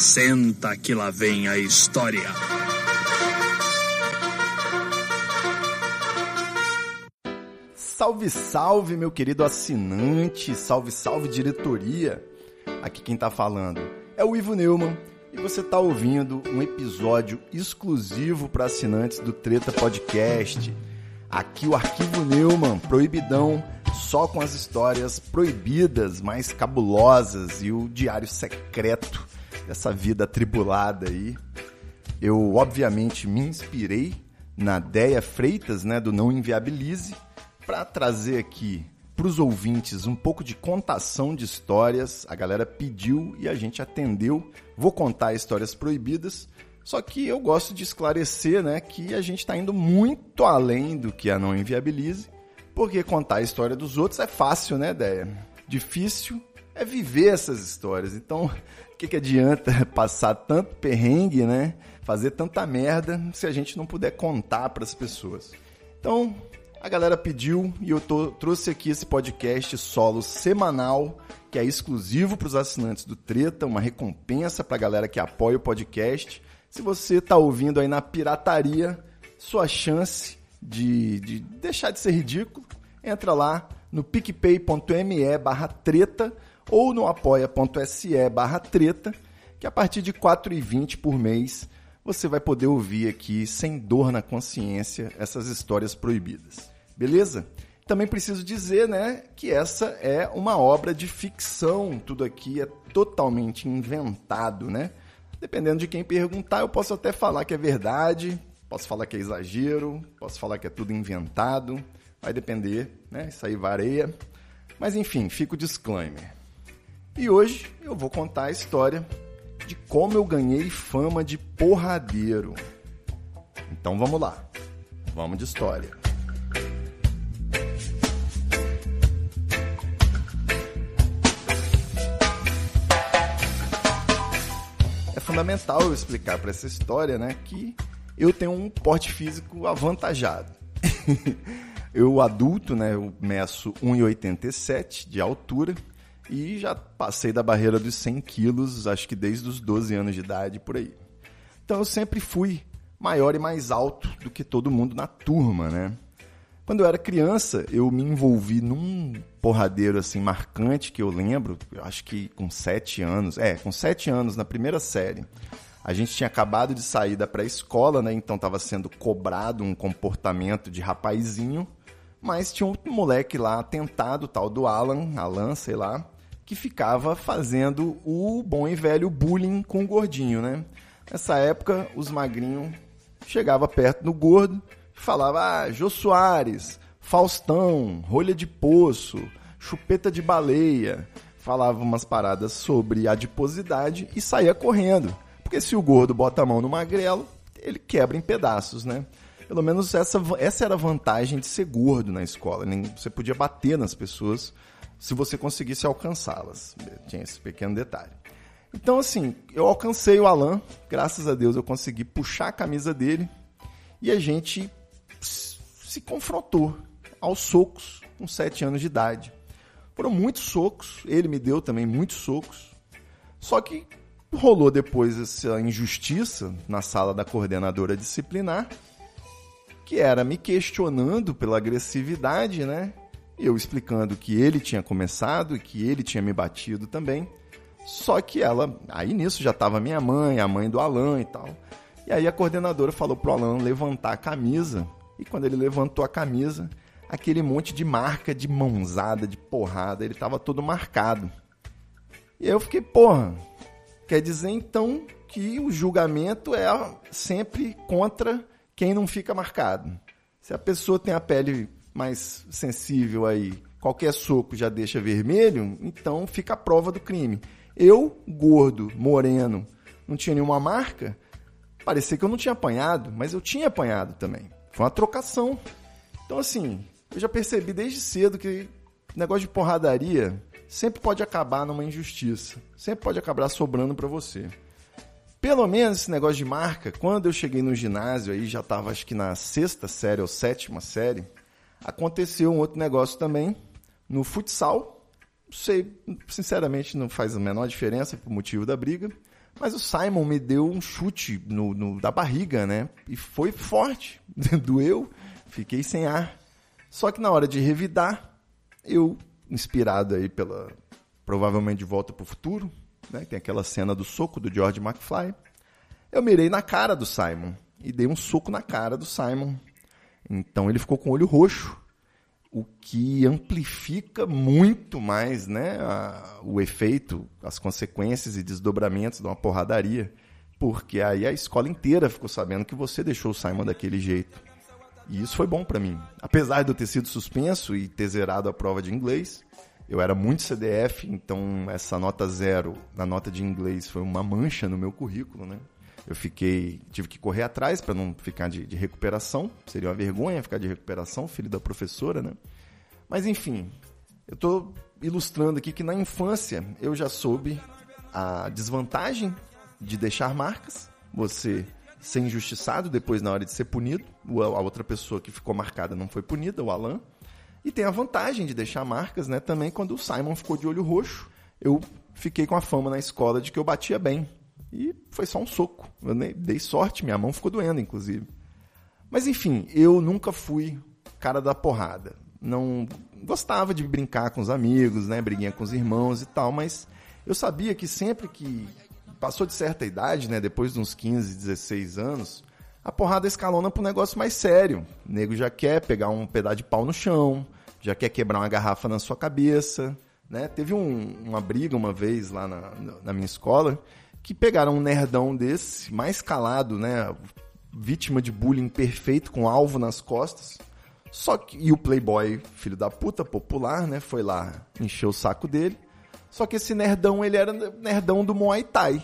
Senta que lá vem a história. Salve, salve, meu querido assinante, salve, salve, diretoria. Aqui quem tá falando é o Ivo Neumann e você tá ouvindo um episódio exclusivo para assinantes do Treta Podcast. Aqui o Arquivo Neumann, proibidão, só com as histórias proibidas, mais cabulosas e o diário secreto dessa vida atribulada aí. Eu, obviamente, me inspirei na Deia Freitas, né, do Não Inviabilize, para trazer aqui para os ouvintes um pouco de contação de histórias. A galera pediu e a gente atendeu. Vou contar histórias proibidas. Só que eu gosto de esclarecer né, que a gente está indo muito além do que a Não Inviabilize, porque contar a história dos outros é fácil, né, Deia? Difícil é viver essas histórias. Então, que, que adianta passar tanto perrengue, né? Fazer tanta merda se a gente não puder contar para as pessoas. Então, a galera pediu e eu tô, trouxe aqui esse podcast solo semanal, que é exclusivo para os assinantes do Treta, uma recompensa para a galera que apoia o podcast. Se você está ouvindo aí na pirataria, sua chance de, de deixar de ser ridículo, entra lá no picpay.me barra treta ou no apoia.se barra treta, que a partir de R$ 4,20 por mês você vai poder ouvir aqui, sem dor na consciência, essas histórias proibidas. Beleza? Também preciso dizer, né, que essa é uma obra de ficção, tudo aqui é totalmente inventado, né? Dependendo de quem perguntar, eu posso até falar que é verdade, posso falar que é exagero, posso falar que é tudo inventado, vai depender, né? Isso aí varia. Mas enfim, fica o disclaimer. E hoje eu vou contar a história de como eu ganhei fama de porradeiro. Então vamos lá. Vamos de história. É fundamental eu explicar para essa história, né, que eu tenho um porte físico avantajado. eu adulto, né, eu meço 1,87 de altura e já passei da barreira dos 100 quilos, acho que desde os 12 anos de idade, por aí. Então eu sempre fui maior e mais alto do que todo mundo na turma, né? Quando eu era criança, eu me envolvi num porradeiro assim marcante que eu lembro, eu acho que com sete anos, é, com sete anos na primeira série. A gente tinha acabado de sair da pré-escola, né? Então estava sendo cobrado um comportamento de rapazinho, mas tinha um moleque lá tentado, tal do Alan, Alan, sei lá, que ficava fazendo o bom e velho bullying com o gordinho, né? Nessa época, os magrinhos chegava perto do gordo e falava: "Ah, Jô Soares, Faustão, rolha de poço, chupeta de baleia". Falava umas paradas sobre adiposidade e saía correndo. Porque se o gordo bota a mão no magrelo, ele quebra em pedaços, né? Pelo menos essa, essa era a vantagem de ser gordo na escola. Você podia bater nas pessoas se você conseguisse alcançá-las. Tinha esse pequeno detalhe. Então, assim, eu alcancei o Alan, graças a Deus eu consegui puxar a camisa dele e a gente se confrontou aos socos com sete anos de idade. Foram muitos socos, ele me deu também muitos socos. Só que rolou depois essa injustiça na sala da coordenadora disciplinar, que era me questionando pela agressividade, né? Eu explicando que ele tinha começado e que ele tinha me batido também. Só que ela, aí nisso já estava minha mãe, a mãe do Alan e tal. E aí a coordenadora falou pro Alan levantar a camisa. E quando ele levantou a camisa, aquele monte de marca de mãozada, de porrada, ele estava todo marcado. E eu fiquei, porra, quer dizer então que o julgamento é sempre contra quem não fica marcado. Se a pessoa tem a pele mais sensível aí, qualquer soco já deixa vermelho, então fica a prova do crime. Eu, gordo, moreno, não tinha nenhuma marca, parecia que eu não tinha apanhado, mas eu tinha apanhado também. Foi uma trocação. Então, assim, eu já percebi desde cedo que negócio de porradaria sempre pode acabar numa injustiça. Sempre pode acabar sobrando para você. Pelo menos esse negócio de marca, quando eu cheguei no ginásio aí, já estava acho que na sexta série ou sétima série, Aconteceu um outro negócio também no futsal. Sei, sinceramente, não faz a menor diferença por motivo da briga. Mas o Simon me deu um chute no, no da barriga, né? E foi forte, doeu, fiquei sem ar. Só que na hora de revidar, eu, inspirado aí pela provavelmente de volta para o futuro, né? Tem aquela cena do soco do George McFly. Eu mirei na cara do Simon e dei um soco na cara do Simon. Então ele ficou com o olho roxo o que amplifica muito mais né, a, o efeito, as consequências e desdobramentos de uma porradaria, porque aí a escola inteira ficou sabendo que você deixou o Simon daquele jeito. E isso foi bom para mim. Apesar de eu ter sido suspenso e ter zerado a prova de inglês, eu era muito CDF, então essa nota zero na nota de inglês foi uma mancha no meu currículo, né? Eu fiquei, tive que correr atrás para não ficar de, de, recuperação. Seria uma vergonha ficar de recuperação, filho da professora, né? Mas enfim, eu estou ilustrando aqui que na infância eu já soube a desvantagem de deixar marcas. Você ser injustiçado depois na hora de ser punido. A outra pessoa que ficou marcada não foi punida, o Alan. E tem a vantagem de deixar marcas, né? Também quando o Simon ficou de olho roxo, eu fiquei com a fama na escola de que eu batia bem. E foi só um soco. Eu dei sorte, minha mão ficou doendo, inclusive. Mas enfim, eu nunca fui cara da porrada. Não gostava de brincar com os amigos, né? Briguinha com os irmãos e tal, mas eu sabia que sempre que passou de certa idade, né? Depois de uns 15, 16 anos, a porrada escalona para negócio mais sério. O nego já quer pegar um pedaço de pau no chão, já quer quebrar uma garrafa na sua cabeça. Né? Teve um, uma briga uma vez lá na, na minha escola que pegaram um nerdão desse, mais calado, né? Vítima de bullying perfeito, com alvo nas costas. Só que. E o Playboy, filho da puta, popular, né? Foi lá encher o saco dele. Só que esse nerdão, ele era nerdão do Muay Thai.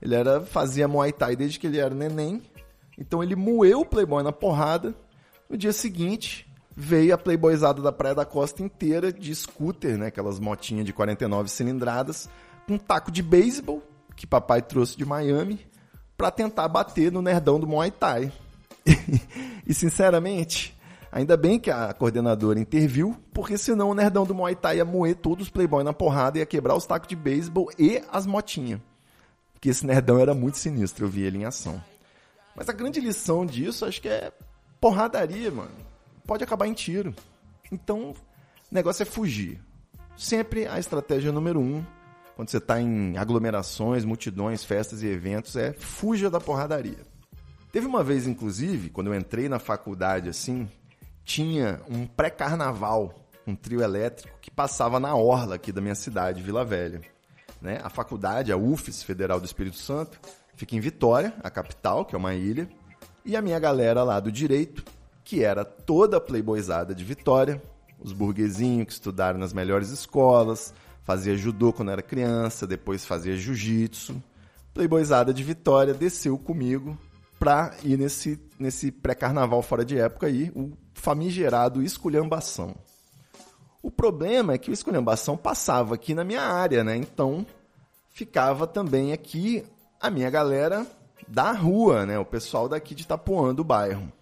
Ele era, fazia Muay Thai desde que ele era neném. Então ele moeu o Playboy na porrada. No dia seguinte, veio a Playboyzada da Praia da Costa inteira de scooter, né? Aquelas motinhas de 49 cilindradas, com um taco de beisebol que papai trouxe de Miami para tentar bater no nerdão do Muay Thai. e sinceramente, ainda bem que a coordenadora interviu, porque senão o nerdão do Muay Thai ia moer todos os playboy na porrada, ia quebrar os tacos de beisebol e as motinhas. Porque esse nerdão era muito sinistro, eu vi ele em ação. Mas a grande lição disso, acho que é porradaria, mano. Pode acabar em tiro. Então, o negócio é fugir. Sempre a estratégia número um quando você está em aglomerações, multidões, festas e eventos, é fuja da porradaria. Teve uma vez, inclusive, quando eu entrei na faculdade assim, tinha um pré-carnaval, um trio elétrico que passava na orla aqui da minha cidade, Vila Velha. Né? A faculdade, a UFES Federal do Espírito Santo, fica em Vitória, a capital, que é uma ilha, e a minha galera lá do direito, que era toda playboyzada de Vitória, os burguesinhos que estudaram nas melhores escolas, fazia judô quando era criança, depois fazia jiu-jitsu. Playboyzada de Vitória desceu comigo pra ir nesse, nesse pré-carnaval fora de época aí, o famigerado esculhambação. O problema é que o esculhambação passava aqui na minha área, né? Então ficava também aqui a minha galera da rua, né? O pessoal daqui de Itapuã, do bairro.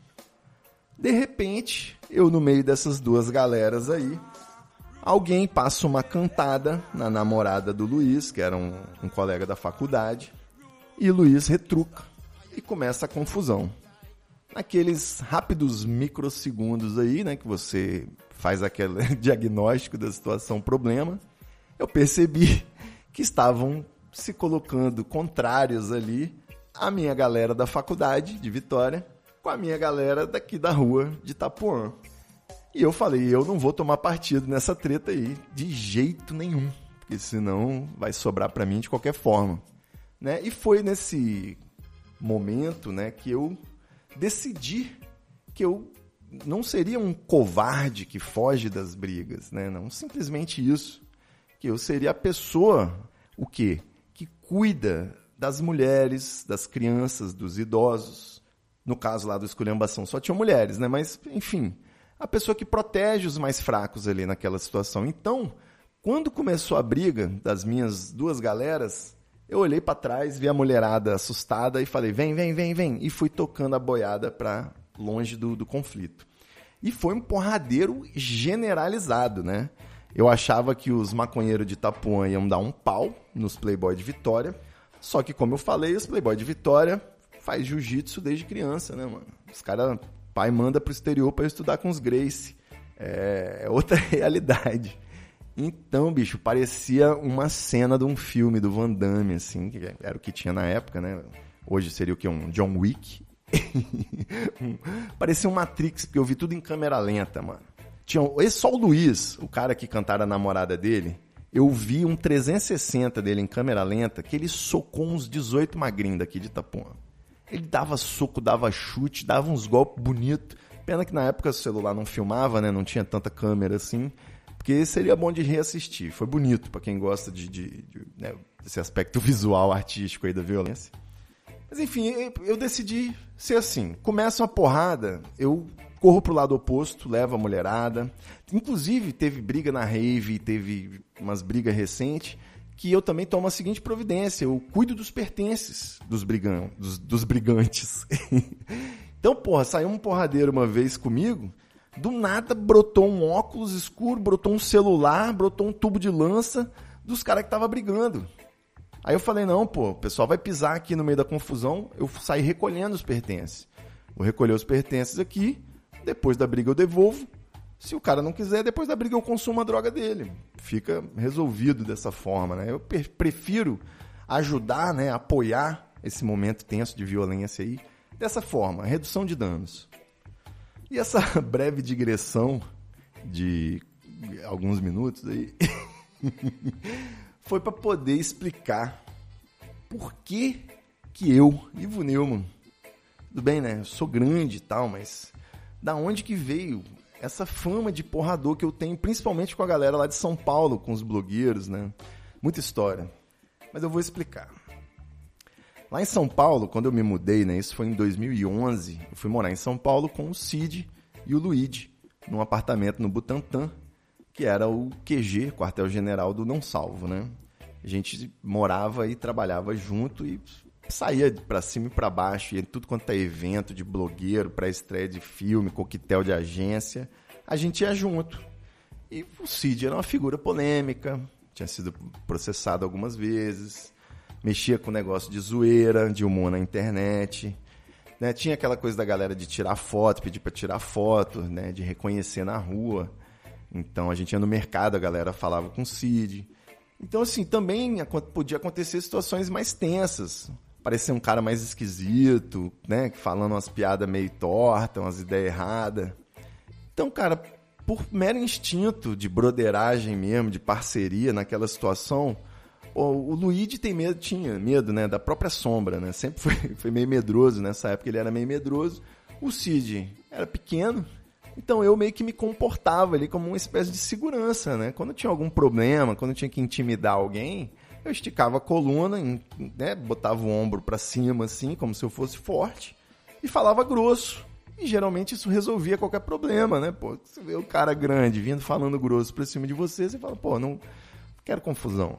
De repente, eu no meio dessas duas galeras aí, Alguém passa uma cantada na namorada do Luiz, que era um, um colega da faculdade, e Luiz retruca e começa a confusão. Naqueles rápidos microsegundos aí, né, que você faz aquele diagnóstico da situação problema, eu percebi que estavam se colocando contrários ali a minha galera da faculdade de Vitória com a minha galera daqui da rua de Itapuã. E eu falei, eu não vou tomar partido nessa treta aí, de jeito nenhum, porque senão vai sobrar para mim de qualquer forma. Né? E foi nesse momento né, que eu decidi que eu não seria um covarde que foge das brigas, né? não simplesmente isso, que eu seria a pessoa, o quê? Que cuida das mulheres, das crianças, dos idosos. No caso lá do esculhambação só tinham mulheres, né? Mas, enfim, a pessoa que protege os mais fracos ali naquela situação. Então, quando começou a briga das minhas duas galeras, eu olhei para trás, vi a mulherada assustada e falei: vem, vem, vem, vem. E fui tocando a boiada para longe do, do conflito. E foi um porradeiro generalizado, né? Eu achava que os maconheiros de Itapuã iam dar um pau nos Playboy de Vitória, Só que, como eu falei, os Playboy de Vitória faz jiu-jitsu desde criança, né, mano? Os caras, pai manda pro exterior para estudar com os Grace. É, é outra realidade. Então, bicho, parecia uma cena de um filme do Van Damme, assim, que era o que tinha na época, né? Hoje seria o que? Um John Wick. parecia um Matrix, porque eu vi tudo em câmera lenta, mano. Tinha, esse só o Luiz, o cara que cantara a namorada dele, eu vi um 360 dele em câmera lenta que ele socou uns 18 magrinhos daqui de Itapuã. Ele dava soco, dava chute, dava uns golpes bonitos. Pena que na época o celular não filmava, né? Não tinha tanta câmera assim. Porque seria bom de reassistir. Foi bonito para quem gosta de, de, de né, desse aspecto visual, artístico aí da violência. Mas enfim, eu decidi ser assim. Começa uma porrada, eu corro pro lado oposto, levo a mulherada. Inclusive, teve briga na rave, teve umas brigas recentes, que eu também tomo a seguinte providência: eu cuido dos pertences dos, brigão, dos, dos brigantes. então, porra, saiu um porradeiro uma vez comigo, do nada brotou um óculos escuro, brotou um celular, brotou um tubo de lança dos caras que tava brigando. Aí eu falei, não, pô, o pessoal vai pisar aqui no meio da confusão, eu saí recolhendo os pertences. Vou recolher os pertences aqui, depois da briga eu devolvo. Se o cara não quiser, depois da briga eu consumo a droga dele. Fica resolvido dessa forma, né? Eu prefiro ajudar, né, apoiar esse momento tenso de violência aí dessa forma, redução de danos. E essa breve digressão de alguns minutos aí foi para poder explicar por que que eu, Ivo Neumann, tudo bem, né? Eu sou grande e tal, mas da onde que veio essa fama de porrador que eu tenho, principalmente com a galera lá de São Paulo, com os blogueiros, né? Muita história. Mas eu vou explicar. Lá em São Paulo, quando eu me mudei, né? Isso foi em 2011. Eu fui morar em São Paulo com o Cid e o Luigi, num apartamento no Butantã, que era o QG, quartel-general do Não Salvo, né? A gente morava e trabalhava junto e saía para cima e para baixo, ia tudo quanto é evento de blogueiro, para estreia de filme, coquetel de agência, a gente ia junto. E o Cid era uma figura polêmica, tinha sido processado algumas vezes, mexia com negócio de zoeira, de humor na internet. Né? Tinha aquela coisa da galera de tirar foto, pedir para tirar foto, né? de reconhecer na rua. Então a gente ia no mercado, a galera falava com o Cid. Então, assim, também podia acontecer situações mais tensas parecer um cara mais esquisito, né? Falando umas piadas meio tortas, umas ideias erradas. Então, cara, por mero instinto de broderagem mesmo, de parceria naquela situação, o, Luigi tem medo, tinha medo, né? Da própria sombra, né? Sempre foi, foi meio medroso nessa época, ele era meio medroso. O Cid era pequeno, então eu meio que me comportava ali como uma espécie de segurança, né? Quando tinha algum problema, quando tinha que intimidar alguém, eu esticava a coluna, né, botava o ombro para cima, assim, como se eu fosse forte, e falava grosso. E geralmente isso resolvia qualquer problema, né? Pô, você vê o cara grande vindo falando grosso pra cima de você, você fala, pô, não quero confusão.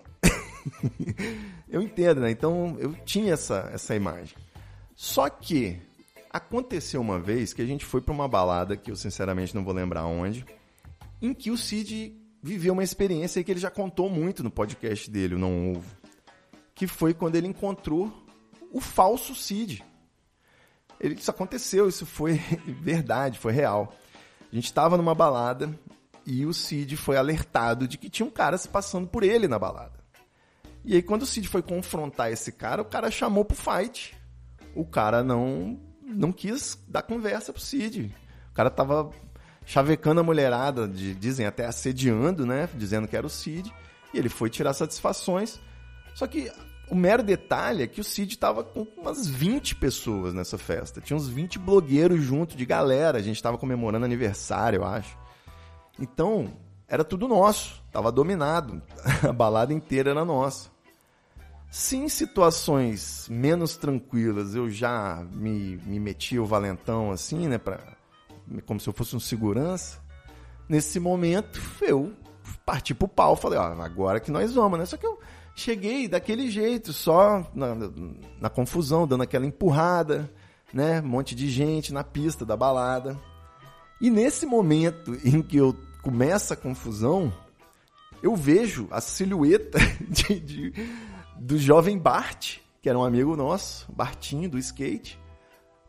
eu entendo, né? Então eu tinha essa, essa imagem. Só que aconteceu uma vez que a gente foi para uma balada, que eu sinceramente não vou lembrar onde, em que o Cid viveu uma experiência que ele já contou muito no podcast dele, o Não Ovo, que foi quando ele encontrou o falso Cid. Ele, isso aconteceu, isso foi verdade, foi real. A gente estava numa balada e o Cid foi alertado de que tinha um cara se passando por ele na balada. E aí, quando o Cid foi confrontar esse cara, o cara chamou pro fight. O cara não, não quis dar conversa pro Cid. O cara tava chavecando a mulherada, de, dizem até assediando, né? Dizendo que era o Cid. E ele foi tirar satisfações. Só que o mero detalhe é que o Cid estava com umas 20 pessoas nessa festa. Tinha uns 20 blogueiros junto, de galera. A gente estava comemorando aniversário, eu acho. Então, era tudo nosso. Tava dominado. A balada inteira era nossa. Se em situações menos tranquilas eu já me, me metia o valentão assim, né? Pra como se eu fosse um segurança. Nesse momento, eu parti pro pau, falei, ó, agora que nós vamos, né? Só que eu cheguei daquele jeito, só na, na confusão, dando aquela empurrada, né? Um monte de gente na pista da balada. E nesse momento em que eu começo a confusão, eu vejo a silhueta de, de, do jovem Bart que era um amigo nosso, Bartinho, do skate,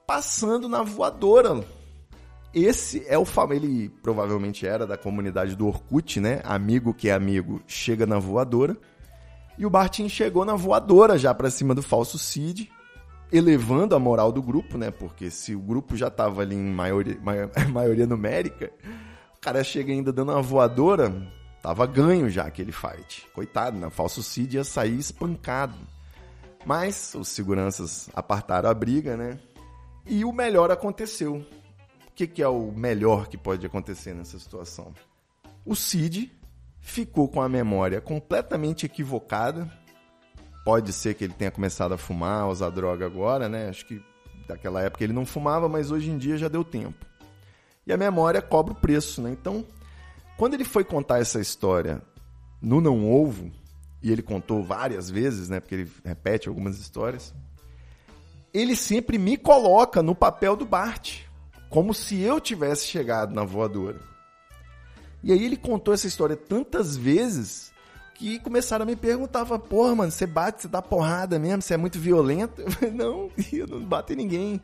passando na voadora. Esse é o famoso, ele provavelmente era da comunidade do Orkut, né? Amigo que é amigo, chega na voadora. E o Bartinho chegou na voadora já para cima do falso Cid, elevando a moral do grupo, né? Porque se o grupo já tava ali em maioria, maioria numérica, o cara chega ainda dando uma voadora, tava ganho já aquele fight. Coitado, né? O falso Cid ia sair espancado. Mas os seguranças apartaram a briga, né? E o melhor aconteceu. O que, que é o melhor que pode acontecer nessa situação? O Cid ficou com a memória completamente equivocada. Pode ser que ele tenha começado a fumar, a usar droga agora, né? Acho que daquela época ele não fumava, mas hoje em dia já deu tempo. E a memória cobra o preço, né? Então, quando ele foi contar essa história no Não Ovo, e ele contou várias vezes, né? Porque ele repete algumas histórias. Ele sempre me coloca no papel do Bart, como se eu tivesse chegado na voadora. E aí ele contou essa história tantas vezes que começaram a me perguntar, porra, mano, você bate, você dá porrada mesmo, você é muito violento? Eu falei, não, eu não bato em ninguém.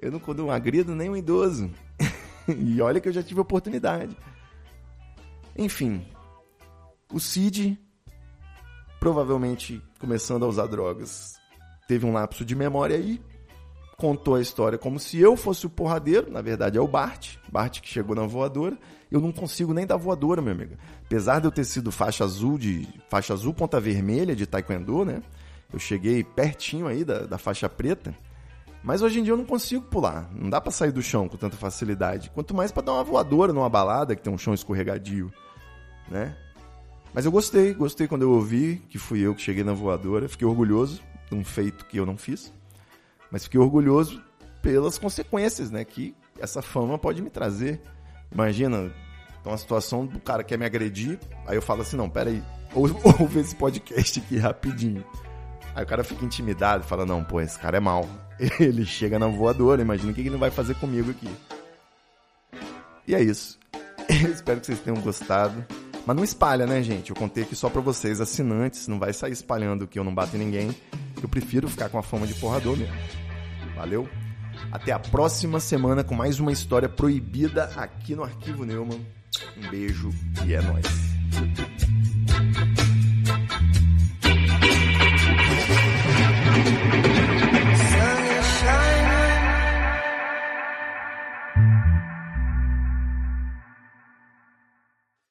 Eu não, quando agrido nem um idoso. e olha que eu já tive oportunidade. Enfim, o Cid provavelmente começando a usar drogas. Teve um lapso de memória aí, contou a história como se eu fosse o porradeiro, na verdade é o Bart, Bart que chegou na voadora. Eu não consigo nem dar voadora, meu amigo. Apesar de eu ter sido faixa azul de faixa azul ponta vermelha de taekwondo, né? Eu cheguei pertinho aí da, da faixa preta. Mas hoje em dia eu não consigo pular. Não dá para sair do chão com tanta facilidade. Quanto mais para dar uma voadora numa balada que tem um chão escorregadio, né? Mas eu gostei, gostei quando eu ouvi que fui eu que cheguei na voadora. Fiquei orgulhoso de um feito que eu não fiz. Mas fiquei orgulhoso pelas consequências, né? Que essa fama pode me trazer. Imagina, uma situação do cara quer me agredir, aí eu falo assim, não, peraí, ou, ouve esse podcast aqui rapidinho. Aí o cara fica intimidado, fala, não, pô, esse cara é mal. Ele chega na voadora, imagina o que ele vai fazer comigo aqui. E é isso. Eu espero que vocês tenham gostado. Mas não espalha, né, gente? Eu contei aqui só pra vocês, assinantes. Não vai sair espalhando que eu não bato em ninguém. Eu prefiro ficar com a fama de porrador mesmo. Valeu? Até a próxima semana com mais uma história proibida aqui no Arquivo Neumann. Um beijo e é nóis.